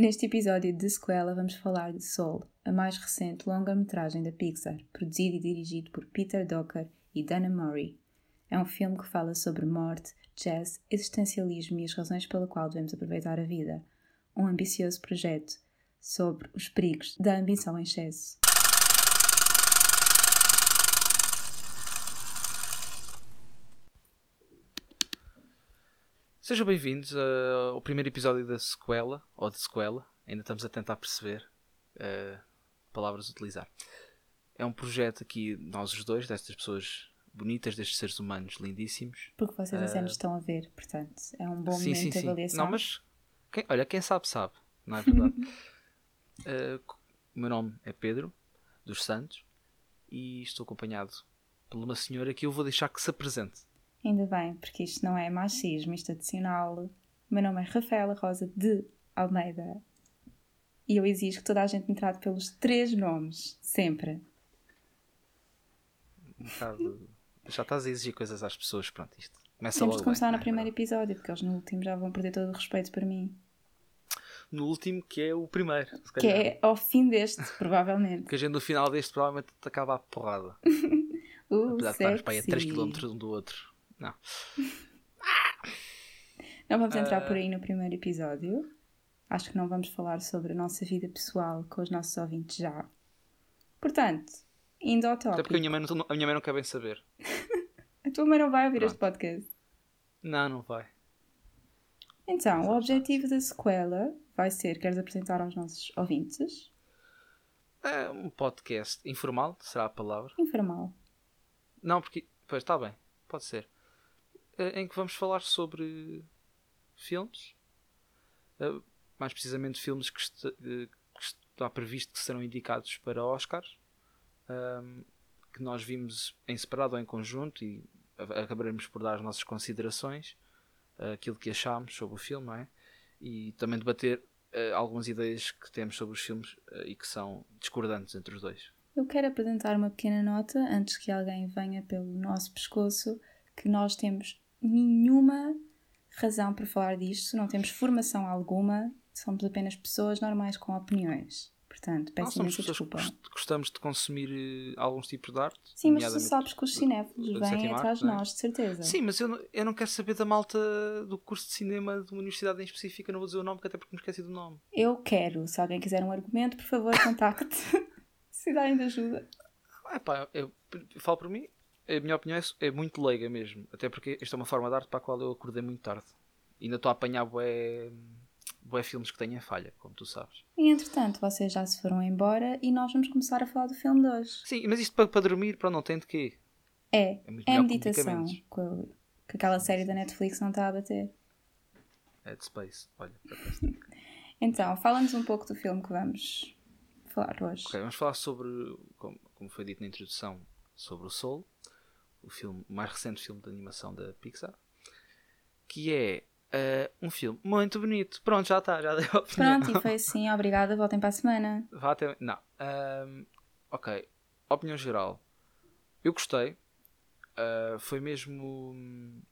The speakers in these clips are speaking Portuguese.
Neste episódio de Sequela vamos falar de Soul, a mais recente longa-metragem da Pixar, produzido e dirigido por Peter Docker e Dana Murray. É um filme que fala sobre morte, jazz, existencialismo e as razões pela qual devemos aproveitar a vida. Um ambicioso projeto sobre os perigos da ambição em excesso. Sejam bem-vindos uh, ao primeiro episódio da sequela, ou de sequela, ainda estamos a tentar perceber uh, palavras a utilizar. É um projeto aqui, nós os dois, destas pessoas bonitas, destes seres humanos lindíssimos. Porque vocês uh, até estão a ver, portanto, é um bom sim, momento sim, de avaliação. Não, mas, quem, olha, quem sabe, sabe, não é verdade? uh, o meu nome é Pedro, dos Santos, e estou acompanhado por uma senhora que eu vou deixar que se apresente. Ainda bem, porque isto não é machismo, isto é meu nome é Rafaela Rosa de Almeida e eu exijo que toda a gente me trate pelos três nomes, sempre. Um bocado. Já estás a exigir coisas às pessoas, pronto, isto. Começa Temos de começar bem, no é primeiro episódio, porque eles no último já vão perder todo o respeito para mim. No último, que é o primeiro. Que é ao fim deste, provavelmente. Porque a gente no final deste provavelmente acaba a porrada. uh, Apesar de estarmos para aí a 3 km um do outro. Não. Não vamos entrar uh... por aí no primeiro episódio. Acho que não vamos falar sobre a nossa vida pessoal com os nossos ouvintes já. Portanto, indo ao tópico. Até porque a minha mãe não, a minha mãe não quer bem saber. a tua mãe não vai ouvir Pronto. este podcast. Não, não vai. Então, o objetivo da sequela vai ser: queres apresentar aos nossos ouvintes? É um podcast informal, será a palavra? Informal. Não, porque. Pois está bem, pode ser. Eh, em que vamos falar sobre filmes, eh, mais precisamente filmes que, está, eh, que está previsto que serão indicados para Oscars, ehm, que nós vimos em separado ou em conjunto e acabaremos por dar as nossas considerações, aquilo que achámos sobre o filme, não é? E também debater algumas ideias que temos sobre os filmes e que são discordantes entre os dois. Eu quero apresentar uma pequena nota antes que alguém venha pelo nosso pescoço que nós temos nenhuma razão para falar disto, não temos formação alguma, somos apenas pessoas normais com opiniões. Portanto, peço imensa desculpa. Gostamos de consumir uh, alguns tipos de arte. Sim, mas tu sabes que os cinéfilos vêm atrás de é? nós, de certeza. Sim, mas eu não, eu não quero saber da malta do curso de cinema de uma universidade em específica, não vou dizer o nome, até porque me esqueci do nome. Eu quero. Se alguém quiser um argumento, por favor, contacte. se dá ainda ajuda. É pá, eu, eu falo por mim, a minha opinião é, é, muito leiga mesmo. Até porque esta é uma forma de arte para a qual eu acordei muito tarde. E ainda estou a apanhar bué, bué filmes que têm a falha, como tu sabes. E entretanto, vocês já se foram embora e nós vamos começar a falar do filme de hoje. Sim, mas isto para, para dormir, para não tem de quê? É, é, é meditação. Com, que aquela série da Netflix não está a bater. É de Space, olha. então, fala-nos um pouco do filme que vamos falar hoje. Ok, vamos falar sobre, como, como foi dito na introdução, sobre o Soul o filme, o mais recente filme de animação da Pixar, que é uh, um filme muito bonito. Pronto, já está, já deu a opinião. Pronto, e foi assim, obrigada, voltem para a semana. Vá até... Não. Um, ok, opinião geral. Eu gostei. Uh, foi mesmo.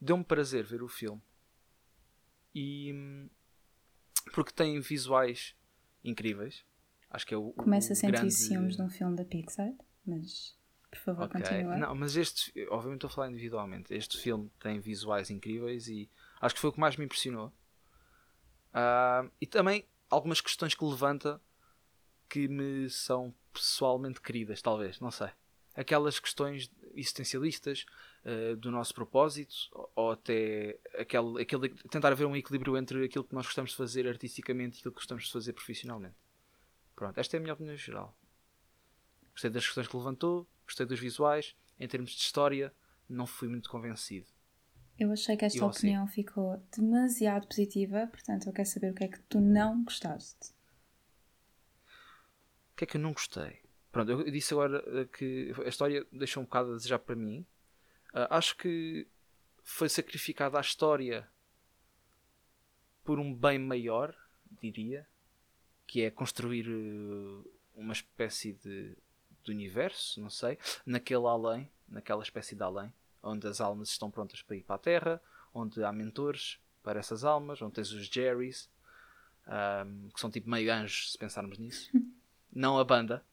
Deu-me prazer ver o filme. E. Porque tem visuais incríveis. Acho que é o. Começa a sentir grande... ciúmes de um filme da Pixar, mas. Por favor, okay. continua. Não, mas este, obviamente estou a falar individualmente. Este filme tem visuais incríveis e acho que foi o que mais me impressionou. Uh, e também algumas questões que levanta que me são pessoalmente queridas, talvez, não sei. Aquelas questões existencialistas uh, do nosso propósito, ou, ou até aquele, aquele, tentar haver um equilíbrio entre aquilo que nós gostamos de fazer artisticamente e aquilo que gostamos de fazer profissionalmente. Pronto, esta é a minha opinião geral. Gostei das questões que levantou, gostei dos visuais. Em termos de história, não fui muito convencido. Eu achei que esta opinião assim. ficou demasiado positiva, portanto eu quero saber o que é que tu não gostaste. O que é que eu não gostei? Pronto, eu disse agora eh, que a história deixou um bocado a desejar para mim. Uh, acho que foi sacrificada a história por um bem maior, diria, que é construir uh, uma espécie de do universo, não sei, naquele além, naquela espécie de além, onde as almas estão prontas para ir para a Terra, onde há mentores para essas almas, onde tens os Jerrys. um, que são tipo meio anjos, se pensarmos nisso. não a banda,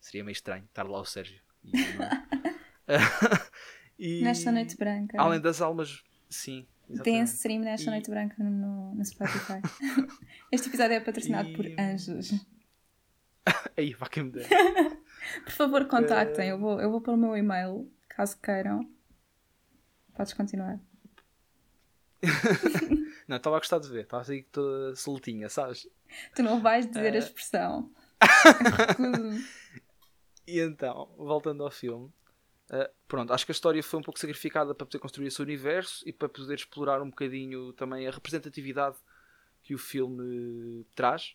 seria meio estranho estar lá o Sérgio. E, e, Nesta Noite Branca. Além das almas, sim. Tem esse stream Nesta e... Noite Branca no, no Spotify. este episódio é patrocinado e... por anjos. Aí, vá quem me der. Por favor, contactem. Eu vou, eu vou pôr o meu e-mail, caso queiram. Podes continuar. não, estava a gostar de ver. Estava assim toda soltinha, sabes? Tu não vais dizer uh... a expressão. e então, voltando ao filme, uh, pronto, acho que a história foi um pouco sacrificada para poder construir esse universo e para poder explorar um bocadinho também a representatividade que o filme traz.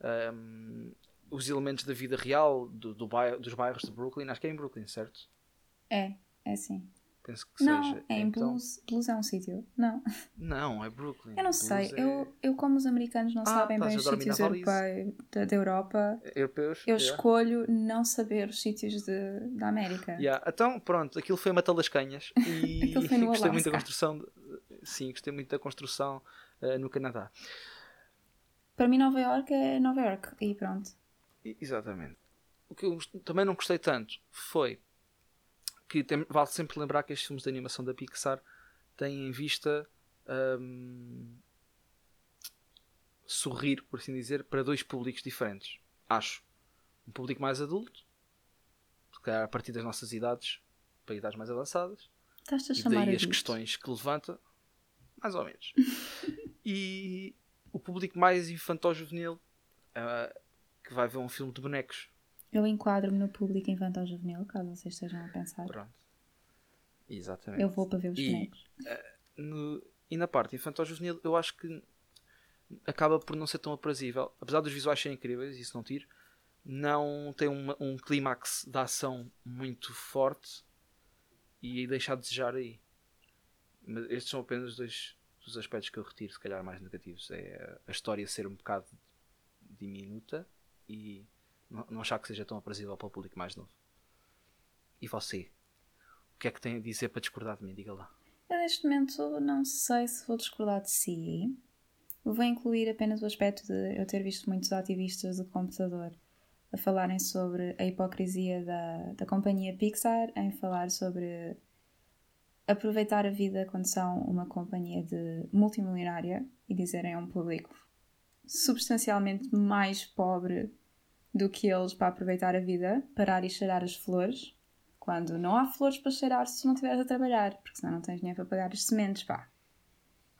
Um, os elementos da vida real do, do bairro, dos bairros de Brooklyn, acho que é em Brooklyn, certo? É, é sim. Penso que não, seja. é em então... Blues. Blues é um sítio. Não. Não, é Brooklyn. Eu não sei. É... Eu, eu, como os americanos não ah, sabem bem os sítios europeus, da, da, Europa, Europeus, eu yeah. escolho não saber os sítios de, da América. Yeah. Então, pronto, aquilo foi uma talascanhas. E aquilo foi no gostei muito da construção. De... Sim, gostei muito da construção uh, no Canadá. Para mim, Nova York é Nova York. E pronto. Exatamente. O que eu também não gostei tanto foi que tem, vale sempre lembrar que estes filmes de animação da Pixar têm em vista um, sorrir, por assim dizer, para dois públicos diferentes. Acho. Um público mais adulto, se calhar a partir das nossas idades, para idades mais avançadas. Estás a e chamar daí as questões que levanta, mais ou menos. e o público mais infantil-juvenil, uh, que vai ver um filme de bonecos. Eu enquadro-me no público infantil juvenil, caso vocês estejam a pensar. Pronto. Exatamente. Eu vou para ver os e, bonecos. Uh, no, e na parte infantil juvenil, eu acho que acaba por não ser tão aprazível. Apesar dos visuais serem incríveis, isso não tiro, não tem uma, um clímax de ação muito forte e deixar de desejar aí. Mas estes são apenas dois dos aspectos que eu retiro, se calhar mais negativos. É a história ser um bocado diminuta e não achar que seja tão aprazível para o público mais novo. E você? O que é que tem a dizer para discordar de mim? Diga lá. Eu neste momento não sei se vou discordar de si. Vou incluir apenas o aspecto de eu ter visto muitos ativistas do computador a falarem sobre a hipocrisia da, da companhia Pixar, em falar sobre aproveitar a vida quando são uma companhia de multimilionária e dizerem a um público substancialmente mais pobre do que eles para aproveitar a vida, parar e cheirar as flores, quando não há flores para cheirar se não estiveres a trabalhar, porque senão não tens dinheiro para pagar as sementes, pá.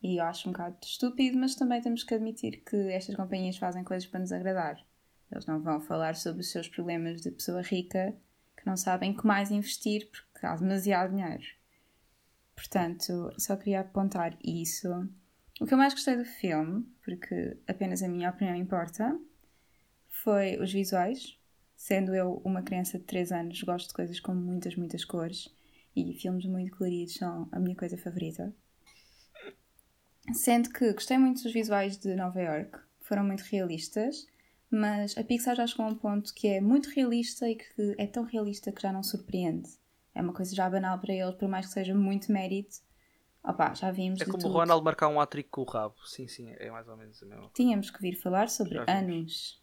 E eu acho um bocado estúpido, mas também temos que admitir que estas companhias fazem coisas para nos agradar. Eles não vão falar sobre os seus problemas de pessoa rica que não sabem que mais investir porque há demasiado dinheiro. Portanto, só queria apontar isso. O que eu mais gostei do filme, porque apenas a minha opinião importa, foi os visuais. Sendo eu uma criança de 3 anos, gosto de coisas com muitas, muitas cores e filmes muito coloridos são a minha coisa favorita. Sendo que gostei muito dos visuais de Nova York, foram muito realistas, mas a Pixar já chegou a um ponto que é muito realista e que é tão realista que já não surpreende. É uma coisa já banal para eles, por mais que seja muito mérito. Opa, já vimos. É como tudo. o Ronald marcar um atrico com o rabo. Sim, sim, é mais ou menos a mesma coisa. Tínhamos que vir falar sobre anos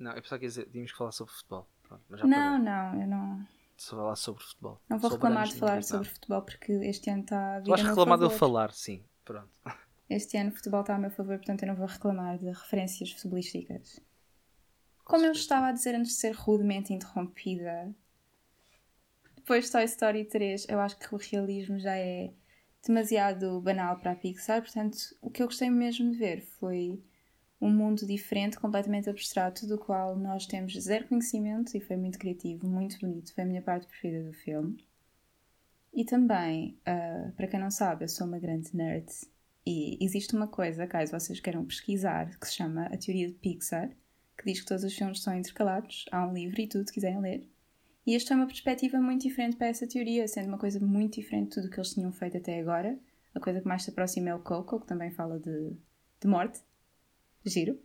não, eu pensava que dizer, tínhamos que falar sobre futebol. Pronto, não, não, eu não. Só falar sobre futebol. Não vou reclamar de falar sobre futebol porque este ano está a vir. Tu vais reclamar de eu falar, sim. Pronto. Este ano o futebol está a meu favor, portanto eu não vou reclamar de referências futebolísticas. Como eu estava a dizer antes de ser rudemente interrompida, depois de Toy Story 3, eu acho que o realismo já é demasiado banal para a Pixar, portanto o que eu gostei mesmo de ver foi um mundo diferente, completamente abstrato, do qual nós temos zero conhecimento e foi muito criativo, muito bonito. Foi a minha parte preferida do filme. E também, uh, para quem não sabe, eu sou uma grande nerd e existe uma coisa, caso vocês queiram pesquisar, que se chama a teoria de Pixar, que diz que todos os filmes são intercalados, há um livro e tudo, se quiserem ler. E esta é uma perspectiva muito diferente para essa teoria, sendo uma coisa muito diferente de tudo o que eles tinham feito até agora. A coisa que mais se aproxima é o Coco, que também fala de, de morte. Giro.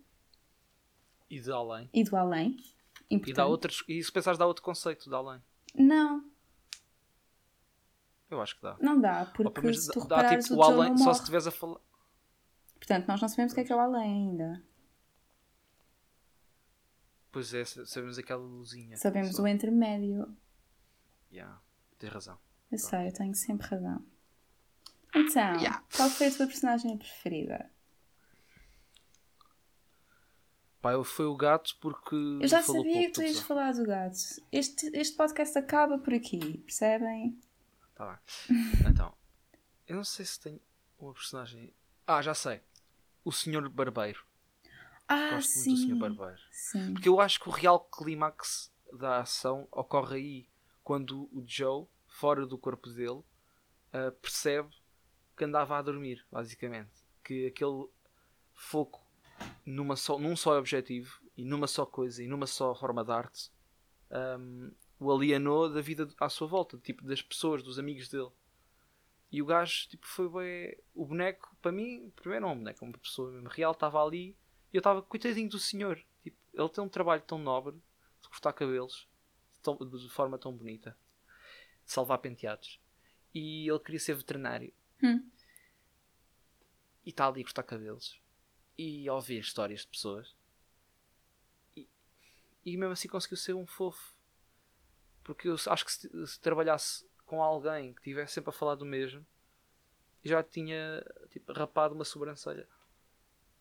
E de além. E do além. Importante. E, dá outros, e se pensares, dá outro conceito de além. Não. Eu acho que dá. Não dá, porque Opa, se tu dá, tipo, o além, só se estiveres a falar. Portanto, nós não sabemos o que é que é o além ainda. Pois é, sabemos aquela luzinha. Sabemos só. o intermédio. Yeah, tens razão. Eu Pronto. sei, eu tenho sempre razão. Então, yeah. qual foi a tua personagem preferida? Pá, foi o gato porque. Eu já sabia que tu ias falar do gato. Este, este podcast acaba por aqui, percebem? Tá bem. Então, eu não sei se tenho uma personagem. Ah, já sei. O Senhor Barbeiro. Ah, Gosto sim. muito do Senhor Barbeiro. Sim. Porque eu acho que o real clímax da ação ocorre aí. Quando o Joe, fora do corpo dele, uh, percebe que andava a dormir, basicamente. Que aquele foco numa só, num só objetivo e numa só coisa e numa só forma de arte um, o alienou da vida à sua volta, tipo das pessoas, dos amigos dele. E o gajo tipo, foi bem. O boneco, para mim, primeiro não é um boneco, é uma pessoa mesmo real, estava ali e eu estava, coitadinho do senhor. Tipo, ele tem um trabalho tão nobre de cortar cabelos tão, de forma tão bonita, de salvar penteados. E ele queria ser veterinário. Hum. E está ali a cortar cabelos e ouvir histórias de pessoas. E, e mesmo assim conseguiu ser um fofo. Porque eu acho que se, se trabalhasse com alguém que estivesse sempre a falar do mesmo, já tinha tipo, rapado uma sobrancelha.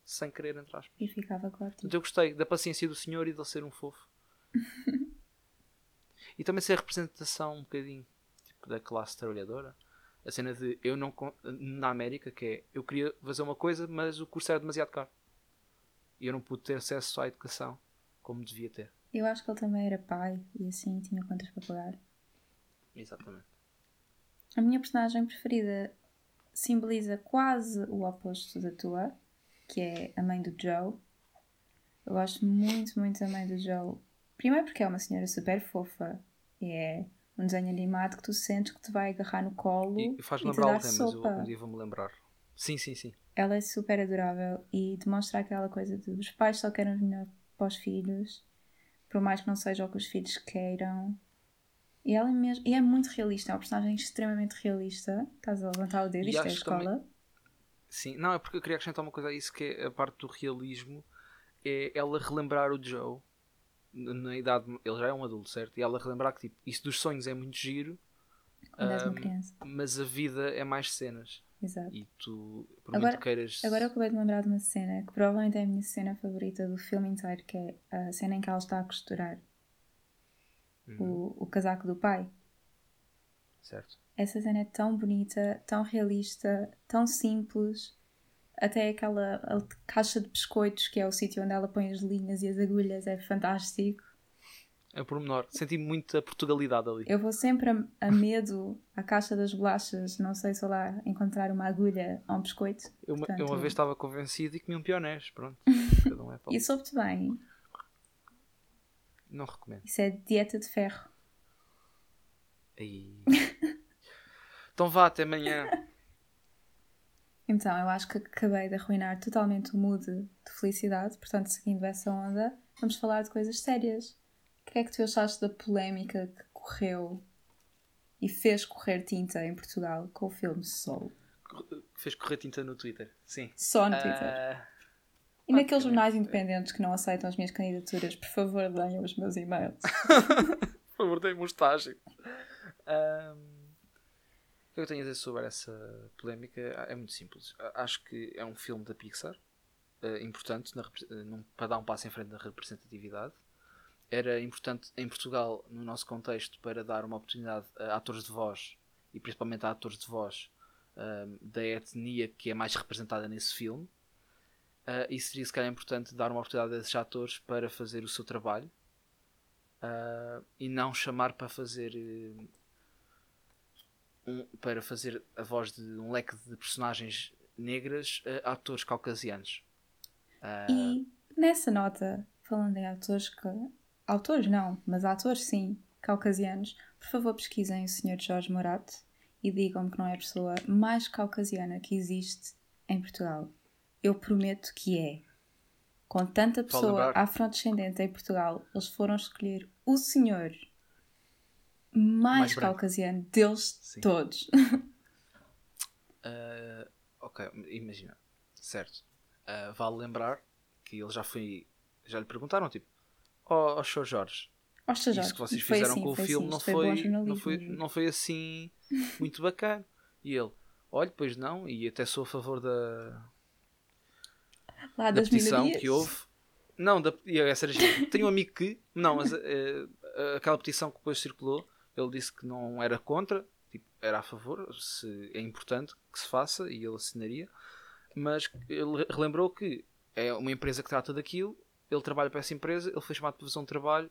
Sem querer, entre aspas. E ficava claro. Então eu gostei da paciência do senhor e de ele ser um fofo. e também ser a representação um bocadinho tipo, da classe trabalhadora a cena de eu não na América que é eu queria fazer uma coisa mas o curso era demasiado caro. E eu não pude ter acesso à educação como devia ter. Eu acho que ele também era pai e assim tinha contas para pagar. Exatamente. A minha personagem preferida simboliza quase o oposto da tua que é a mãe do Joe. Eu gosto muito muito da mãe do Joe. Primeiro porque é uma senhora super fofa e é um desenho animado que tu sentes que te vai agarrar no colo e, faz-me lembrar alguém, mas eu um dia vou-me lembrar. Sim, sim, sim. Ela é super adorável e demonstra aquela coisa de os pais só querem o melhor para os filhos, por mais que não seja o que os filhos queiram. E ela é, mesmo, e é muito realista, é uma personagem extremamente realista. Estás a levantar o dedo, e isto é a escola. Também... Sim, não, é porque eu queria acrescentar uma coisa a isso que é a parte do realismo é ela relembrar o Joe na idade, ele já é um adulto, certo? E ela relembrar que tipo, isso dos sonhos é muito giro, um, mas a vida é mais cenas. Exato. E tu, por agora, muito queiras. Agora eu acabei de lembrar de uma cena que provavelmente é a minha cena favorita do filme inteiro, que é a cena em que ela está a costurar uhum. o, o casaco do pai. Certo. Essa cena é tão bonita, tão realista, tão simples até aquela caixa de biscoitos, que é o sítio onde ela põe as linhas e as agulhas, é fantástico. É o pormenor. Senti muita Portugalidade ali. Eu vou sempre a, a, medo à caixa das bolachas, não sei se lá encontrar uma agulha ou um biscoito. Eu, Portanto, eu uma vez estava convencido e comi um pionés, pronto. Um é e soube-te bem? Não recomendo. Isso é dieta de ferro. Aí. então vá, até amanhã. Então, eu acho que acabei de arruinar totalmente o mood de felicidade, portanto, seguindo essa onda, vamos falar de coisas sérias. O que é que tu achaste da polémica que correu e fez correr tinta em Portugal com o filme Soul? Fez correr tinta no Twitter, sim. Só no Twitter. Uh... E ah, naqueles jornais independentes que não aceitam as minhas candidaturas, por favor, deem os meus e-mails. por favor, deem-me um estágio. Um... O que eu tenho a dizer sobre essa polémica é muito simples. Acho que é um filme da Pixar, uh, importante na, uh, para dar um passo em frente na representatividade. Era importante em Portugal, no nosso contexto, para dar uma oportunidade a atores de voz e principalmente a atores de voz da etnia que é mais representada nesse filme. Uh, e seria se calhar importante dar uma oportunidade a esses atores para fazer o seu trabalho uh, e não chamar para fazer uh, um, para fazer a voz de um leque de personagens negras a atores caucasianos. Uh... E nessa nota, falando em atores que. Autores não, mas atores sim, caucasianos, por favor pesquisem o Sr. Jorge Morato e digam-me que não é a pessoa mais caucasiana que existe em Portugal. Eu prometo que é. Com tanta pessoa afrodescendente em Portugal, eles foram escolher o senhor mais, mais caucasiano deles Sim. todos. uh, ok, imagina. Certo. uh, vale lembrar que ele já foi. Já lhe perguntaram, tipo, ó oh, Sr. Jorge, oh, Jorge, isso que vocês fizeram assim, com o filme assim, não, foi, foi, não, foi, não foi assim muito bacana. E ele, olha, pois não, e até sou a favor da, Lá da petição minorias. que houve. Não, da, e essa era. Tenho um amigo que. Não, mas eh, aquela petição que depois circulou, ele disse que não era contra, tipo, era a favor, se é importante que se faça e ele assinaria. Mas ele relembrou que é uma empresa que trata daquilo, ele trabalha para essa empresa, ele foi chamado para fazer um trabalho,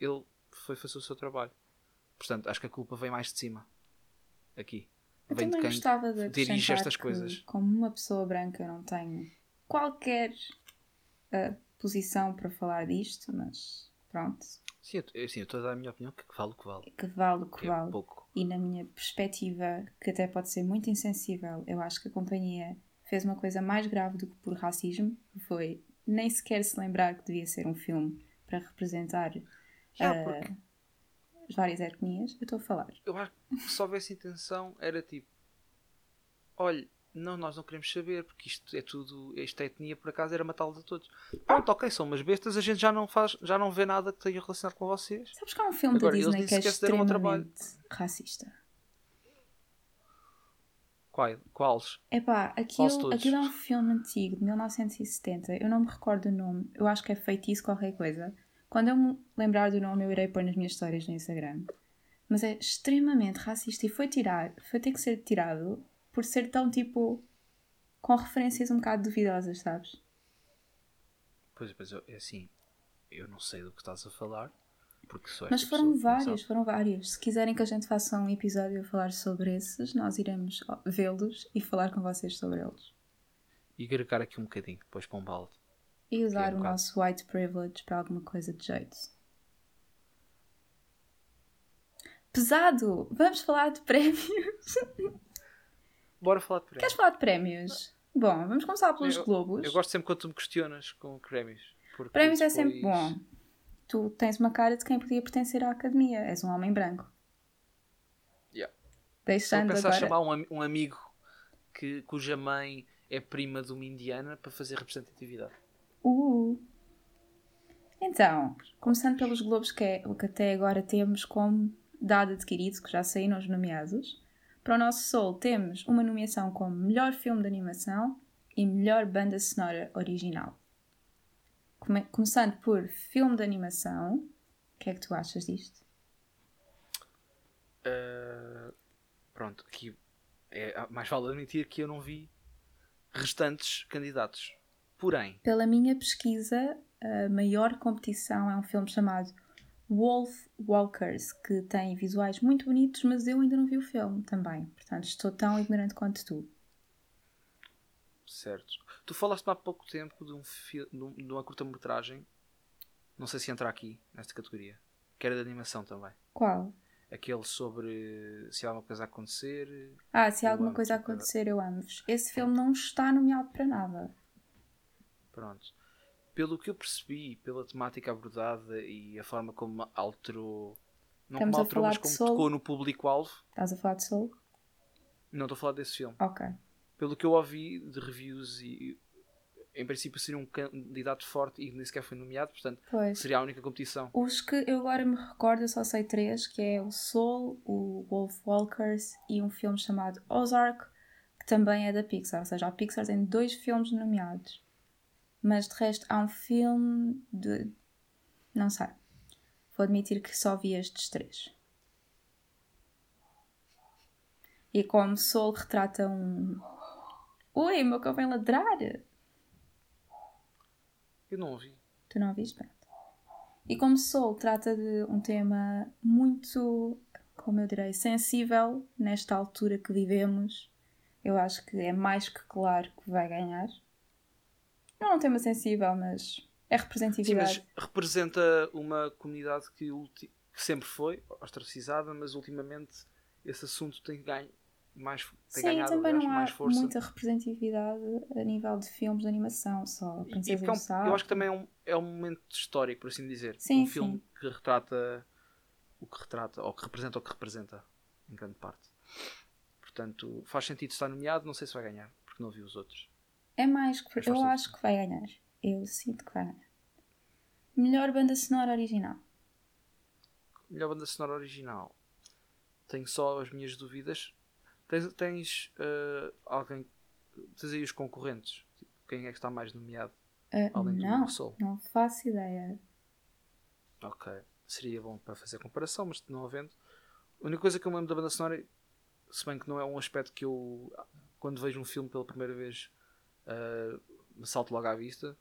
ele foi fazer o seu trabalho. Portanto, acho que a culpa vem mais de cima. Aqui. Eu vem de também quem gostava de dirige estas que, coisas. como uma pessoa branca não tenho qualquer ah, posição para falar disto, mas pronto, Sim, eu, sim, eu estou a dar a minha opinião que vale o que vale. que vale o que Que é vale. pouco. E na minha perspectiva, que até pode ser muito insensível, eu acho que a companhia fez uma coisa mais grave do que por racismo, que foi nem sequer se lembrar que devia ser um filme para representar Já, ah, porque as várias etnias. Eu estou a falar. eu acho que se houvesse intenção era tipo olha, não, nós não queremos saber porque isto é tudo, esta etnia por acaso era matá-los a todos. Pronto, ok, são umas bestas, a gente já não faz, já não vê nada que tenha relacionado com vocês. Sabes que há um filme Agora, da Disney que é extremamente racista. Qual, quais? Epá, aquilo, aquilo é um filme antigo, de 1970. Eu não me recordo o nome. Eu acho que é feitiço qualquer coisa. Quando eu me lembrar do nome, eu irei pôr nas minhas histórias no Instagram. Mas é extremamente racista e foi tirar, foi ter que ser tirado por ser tão tipo com referências um bocado duvidosas, sabes? Pois, pois eu, é assim, eu não sei do que estás a falar, porque sou Mas foram vários, foram vários. Se quiserem que a gente faça um episódio a falar sobre esses, nós iremos vê-los e falar com vocês sobre eles. E agregar aqui um bocadinho, depois para um balde. E usar um o bocado. nosso white privilege para alguma coisa de jeito. Pesado! Vamos falar de prémios. Bora falar de prémios. Queres falar de prémios? Bom, vamos começar pelos Eu- Globos. Eu gosto sempre quando tu me questionas com prémios. Prémios é sempre depois- bom. Tu tens uma cara de quem podia pertencer à academia. És um homem branco. Yeah. A Deixando pensar agora. chamar um, um amigo que, cuja mãe é prima de uma indiana para fazer representatividade. Uh. Então, começando pelos Globos, que é o que até agora temos como dado adquirido, que já saíram os nomeados. Para o nosso Soul temos uma nomeação como Melhor Filme de Animação e Melhor Banda Sonora Original. Come- começando por Filme de Animação, o que é que tu achas disto? Uh, pronto, aqui é, mais vale admitir que eu não vi restantes candidatos. Porém, Pela minha pesquisa, a maior competição é um filme chamado Wolf Walkers, que tem visuais muito bonitos, mas eu ainda não vi o filme também. Portanto, estou tão ignorante quanto tu. certo. Tu falaste há pouco tempo de, um de, um- uma curta-metragem, não sei se entra aqui, nesta categoria, que era de animação também. Qual? Aquele sobre se há alguma coisa a acontecer. Ah, se Eu alguma coisa tipo, acontecer, eu amo-vos. Esse filme não está nomeado para nada. Pronto. Pelo que eu percebi, pela temática abordada e a forma como alterou. Não Estamos como alterou, mas como Soul? tocou no público-alvo. Estás a falar de Soul? Não estou a falar desse filme. Ok. Pelo que eu ouvi de reviews e em princípio seria um candidato forte e nem sequer foi nomeado, portanto Pois. seria a única competição. Os que eu agora me recordo, eu só sei três, que é o Soul, o Wolf Walkers e um filme chamado Ozark, que também é da Pixar. Ou seja, a Pixar tem dois filmes nomeados. Mas de resto há um filme de... Não sei. Vou admitir que só vi estes três. E como Soul retrata um... Ui, meu cão vem ladrar! Eu não ouvi. Tu não viste? Pronto. E como Soul trata de um tema muito, como eu direi, sensível nesta altura que vivemos, eu acho que é mais que claro que vai ganhar. Não é um tema sensível, mas é Sim, representatividade. mas representa uma comunidade que, que sempre foi ostracizada, mas ultimamente esse assunto tem ganho mais tem Sim, ganhado também aliás, não há mais força. muita representatividade a nível de filmes de animação, só E- e é um- eu acho que também é um, é um momento histórico, por assim dizer. Sim, um filme sim. que retrata o que retrata, ou que representa o que representa, em grande parte. Portanto, faz sentido estar nomeado, não sei se vai ganhar, porque não vi os outros. É mais que. Eu acho que vai ganhar. Eu sinto que vai ganhar. Melhor banda sonora original. Melhor banda sonora original. Tenho só as minhas dúvidas. Tens, tens eh, alguém. Tens aí os concorrentes. Tipo, Quem é que está mais nomeado? Ah, Além do não, Soul. não faço ideia. Ok. Seria bom para fazer comparação, mas não havendo. A única coisa que eu me lembro da banda sonora, se bem que não é um aspecto que eu, quando vejo um filme pela primeira vez, eh, me salto logo à vista.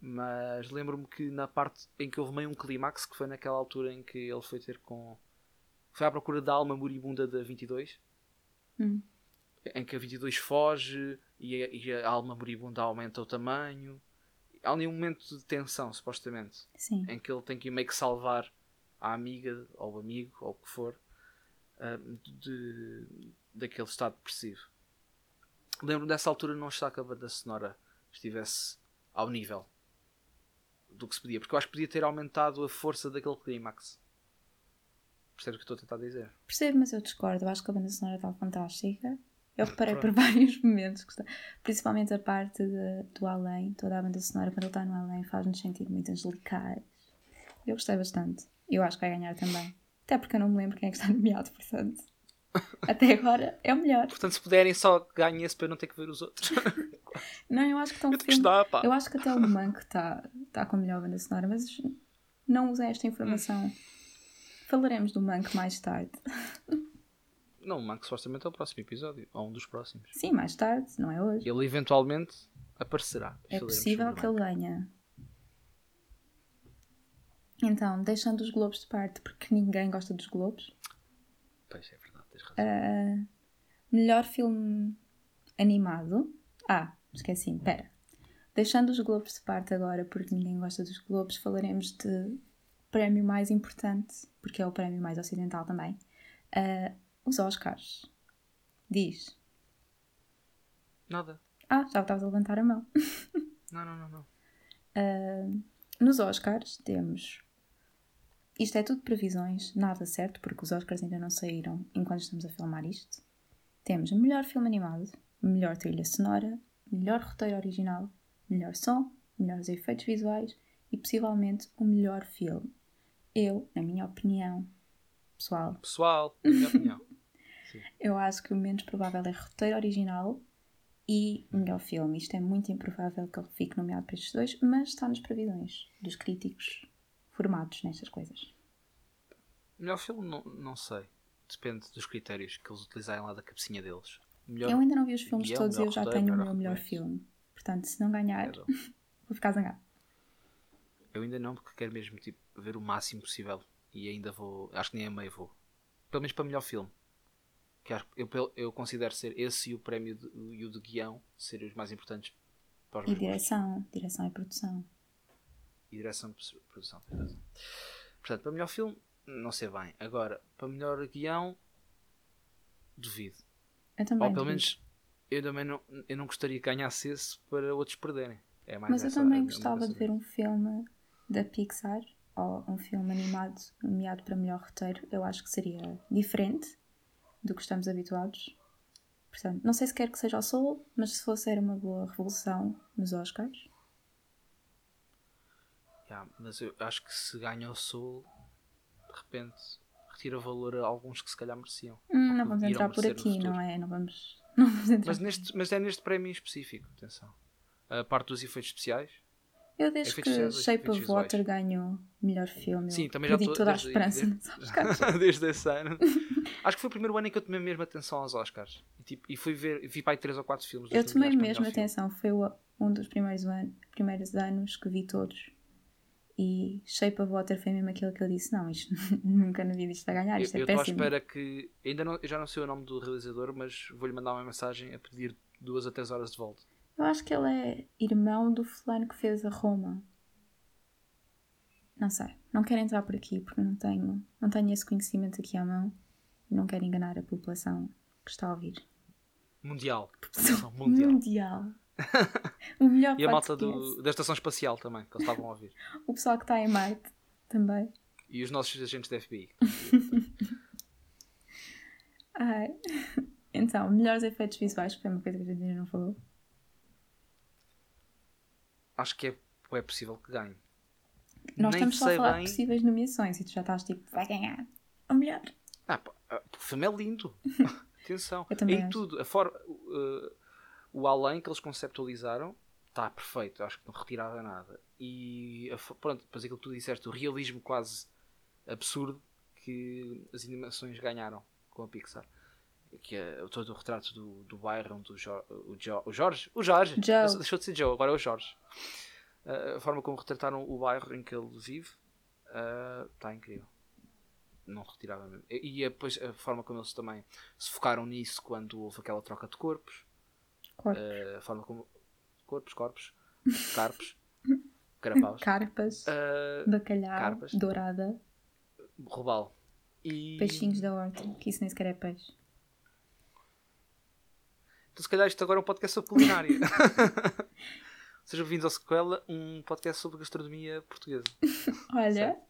Mas lembro-me que na parte em que houve meio um clímax, que foi naquela altura em que ele foi ter com. Foi à procura da alma moribunda da 22, Hum. em que a 22 foge e a, e a alma moribunda aumenta o tamanho. Há ali um momento de tensão, supostamente Sim. em que ele tem que meio que salvar a amiga ou o amigo ou o que for ah, de, daquele estado depressivo. Lembro dessa altura não está que a banda sonora estivesse ao nível do que se podia, porque eu acho que podia ter aumentado a força daquele clímax. Percebes o que estou a tentar dizer? Percebo, mas eu discordo. Eu acho que a banda sonora está fantástica. Eu reparei por vários momentos, principalmente a parte de- do além, toda a banda sonora, quando ele está no além, faz-nos sentir muito angelicais. Eu gostei bastante. Eu acho que vai ganhar também. Até porque eu não me lembro quem é que está nomeado, portanto. Até agora é o melhor. Portanto, se puderem, só ganhem esse para eu não ter que ver os outros. Não, eu acho que estão eu pá. Eu acho que até o Manco está tá com a melhor banda sonora, mas não usei esta informação. Falaremos do Manco mais tarde. Não, o Manco supostamente é o próximo episódio, ou um dos próximos. Sim, mais tarde, não é hoje. Ele eventualmente aparecerá. É possível que ele ganhe. Então, deixando os Globos de parte, porque ninguém gosta dos Globos. Pois é verdade, Ah, melhor filme animado. Ah, esqueci-me, pera. Deixando os Globos de parte agora, porque ninguém gosta dos Globos, falaremos de prémio mais importante, porque é o prémio mais ocidental também. Ah, os Oscars. Diz. Nada. Ah, já estavas a levantar a mão. Não, não, não, não. Ah, nos Oscars temos. Isto é tudo previsões, nada certo, porque os Oscars ainda não saíram enquanto estamos a filmar isto. Temos melhor filme animado, melhor trilha sonora, melhor roteiro original, melhor som, melhores efeitos visuais e possivelmente o melhor filme. Eu, na minha opinião pessoal, Pessoal, na minha opinião. eu acho que o menos provável é roteiro original e melhor filme. Isto é muito improvável que ele fique nomeado para estes dois, mas está nas previsões dos críticos formados nestas coisas. Melhor filme, não, não sei. Depende dos critérios que eles utilizarem lá da cabecinha deles. Melhor Eu ainda não vi os filmes guião, todos e eu já roteiro, tenho o meu melhor filme. Portanto, se não ganhar, Quero. vou ficar zangado. Eu ainda não, porque quero mesmo tipo, ver o máximo possível. E ainda vou. Acho que nem a meio vou. Pelo menos para melhor filme. Que acho, eu, eu considero ser esse e o prémio de, e o de guião serem os mais importantes para os E direção, direção e produção. E direção de produção. Portanto, para melhor filme, não sei bem. Agora, para melhor guião, duvido. Eu também. Ou pelo duvido. menos eu também não, eu não gostaria que ganhasse esse para outros perderem. É mais Mas eu a também gostava de ver um filme da Pixar ou um filme animado nomeado para melhor roteiro. Eu acho que seria diferente do que estamos habituados. Portanto, não sei se quer que seja o Soul, mas se fosse era uma boa revolução nos Oscars. Yeah, mas eu acho que se ganha o Soul, de repente retira valor a alguns que se calhar mereciam. Hum, não vamos entrar por aqui, não é? Não vamos, não vamos entrar. Mas, neste, mas é neste prémio em específico, atenção. A parte dos efeitos especiais. Eu desde efeitos que visuais, Shape of. Water ganhou melhor filme, Sim, também já estou toda a desde- esperança desde- Oscars. desde esse ano. Acho que foi o primeiro ano em que eu tomei mesmo atenção aos Oscars. E, tipo, e fui ver, vi para aí 3 ou 4 filmes. Eu tomei mesmo melhor filme. atenção, foi um dos primeiros, an primeiros anos que vi todos. E Shape of Water foi mesmo aquilo que eu disse: não, isto nunca na vida isto vai ganhar, isto Eu é estou à péssimo. espera que. Ainda não, eu já não sei o nome do realizador, mas vou-lhe mandar uma mensagem a pedir duas a três horas de volta. Eu acho que ele é irmão do fulano que fez a Roma. Não sei, não quero entrar por aqui porque não tenho, não tenho esse conhecimento aqui à mão e não quero enganar a população que está a ouvir. Mundial. População Mundial. mundial. o melhor E a malta do, da Estação Espacial também, que eles estavam a ouvir. O pessoal que está em Marte também. E os nossos agentes da FBI. Ai. Então, melhores efeitos visuais, que foi uma coisa que a gente ainda não falou. acho que é, é possível que ganhe. Nós Nem estamos só a falar bem- de possíveis nomeações e tu já estás tipo, vai ganhar o melhor. Ah, pá, ah, o filme é lindo. Atenção. Eu também em acho. tudo. A forma, uh, o além que eles conceptualizaram está perfeito. Acho que não retirava nada. E pronto, depois aquilo que tu disseste, o realismo quase absurdo que as animações ganharam com a Pixar. Que é todo o retrato do, do Byron, do Jo- o, Jo- o Jorge. O Jorge! Joe. Deixou de ser Joe, agora é o Jorge. Uh, a forma como retrataram o bairro em que ele vive está incrível não retirava mesmo. E e depois a forma como eles também se focaram nisso quando houve aquela troca de corpos, Corpo. eh, a forma como. Corpos, corpos, carpos, carapaus, Carpas, eh, bacalhau, carpas. dourada, robalo. E. peixinhos da horta, que isso nem sequer é peixe. Então, se calhar isto agora é um podcast sobre culinária. Sejam bem-vindos ao Sequela, um podcast sobre gastronomia portuguesa. Olha, Certo.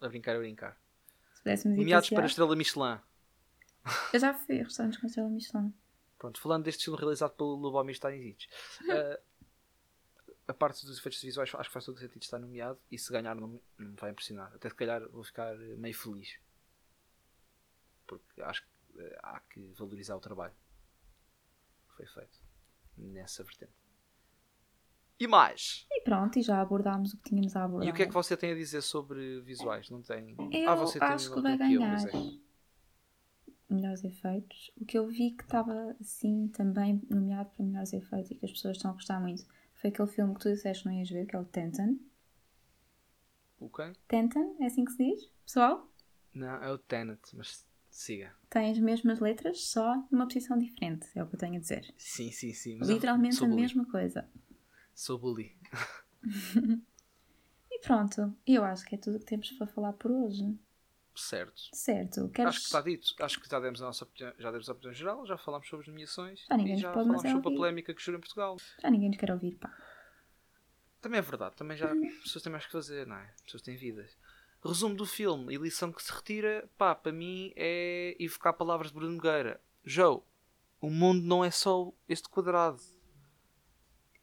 A brincar, a brincar. se pudéssemos ir Nomeados para a estrela Michelin. Eu já fui a restaurantes com estrela Michelin. Pronto, falando deste filme realizado pelo Lubomir Stanisic, uh, a parte dos efeitos visuais acho que faz todo o sentido estar nomeado e se ganhar não, me- não me vai impressionar. Até se calhar vou ficar meio feliz. Porque acho que uh, há que valorizar o trabalho que foi feito nessa vertente. E mais? E pronto, e já abordámos o que tínhamos a abordar. E o que é que você tem a dizer sobre visuais? Não tem? Eu ah, você tem acho que vai que eu, ganhar é. Melhores efeitos. O que eu vi que estava assim também nomeado para melhores efeitos e que as pessoas estão a gostar muito foi aquele filme que tu disseste que não ias ver, que é o Tentan. O quê? Tentan, é assim que se diz? Pessoal? Não, é o Tenet, mas siga. Tem as mesmas letras, só numa posição diferente, é o que eu tenho a dizer. Sim, sim, sim. eu Literalmente a bully. mesma coisa. Sou bully. E pronto, eu acho que é tudo o que temos para falar por hoje. Certo. Certo, queres... Acho que está dito. Acho que já demos a nossa opinião, já demos a opinião geral, já falámos sobre as nomeações Já ninguém e já falámos sobre a ouvir. polémica que gerou em Portugal. Já ninguém nos quer ouvir, pá. Também é verdade, também já as pessoas têm mais que fazer, não é? As pessoas têm vidas. Resumo do filme e lição que se retira, pá, para mim é evocar palavras de Bruno Nogueira. Joe, o mundo não é só este quadrado.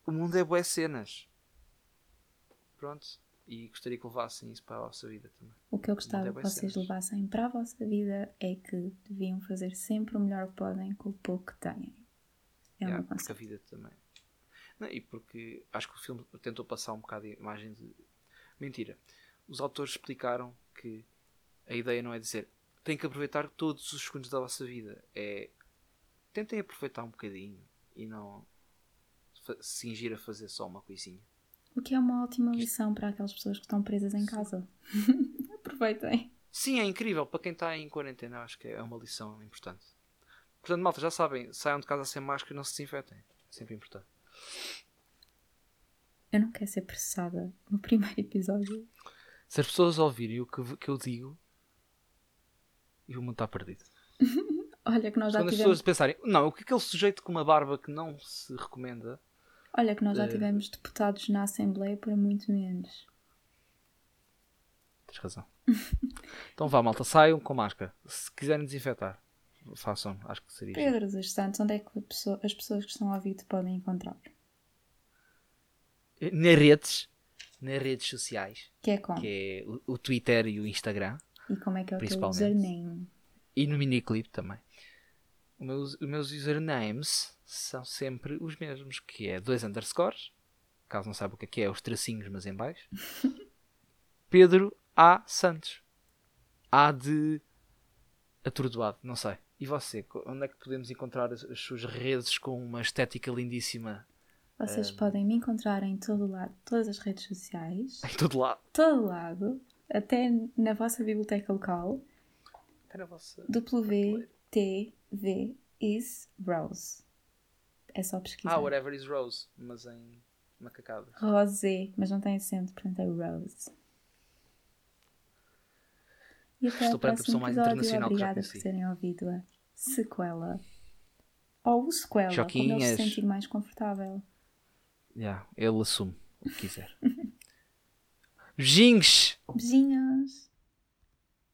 O mundo é boas cenas. Pronto. E gostaria que levassem isso para a vossa vida também. O que eu gostava que vocês ser. levassem para a vossa vida é que deviam fazer sempre o melhor que podem com o pouco que têm. É Yeah, meu porque a vida também. Não, e porque acho que o filme tentou passar um bocado a imagem de. Mentira. Os autores explicaram que a ideia não é dizer tem que aproveitar todos os segundos da vossa vida. É tentem aproveitar um bocadinho e não se cingir a fazer só uma coisinha. O que é uma ótima lição para aquelas pessoas que estão presas em casa. Aproveitem. Sim, é incrível. Para quem está em quarentena, acho que é uma lição importante. Portanto, malta, já sabem, saiam de casa sem máscara e não se desinfetem. É sempre importante. Eu não quero ser processada no primeiro episódio. Se as pessoas ouvirem o que, que eu digo, e o mundo está perdido. Olha que nós já Quando as tivemos, pessoas pensarem, não, o que aquele sujeito com uma barba que não se recomenda, olha que nós já Eh, tivemos deputados na Assembleia para muito menos. tens razão. então vá, malta, saiam com máscara. Se quiserem desinfetar, façam, acho que seria. Pedro dos Santos, onde é que pessoa- as pessoas que estão a ouvir te podem encontrar? Nas redes, nas redes sociais, Que é como? que é o, o Twitter e o Instagram, E como é que é o teu username? e no miniclip também. Os meus usernames são sempre os mesmos, que é dois underscores, caso não saiba o que é que é, os tracinhos, mas em baixo. Pedro A. Santos. A de atordoado, não sei. E você, onde é que podemos encontrar as, as suas redes com uma estética lindíssima Vocês Ehm. podem me encontrar em todo lado, todas as redes sociais, em todo lado? todo lado, até na vossa biblioteca local, Até na vossa. WTV is Rose. É só pesquisar. Ah, whatever is Rose, mas em macacada. Rosé, mas não tem acento, portanto é Rose. E até Estou perante a pessoa mais internacional Obrigada por terem ouvido a sequela. Ou o sequela, como ele se Choquinhas. sentir mais confortável. Yeah, ele assume o que quiser. Beijinhos! Beijinhos!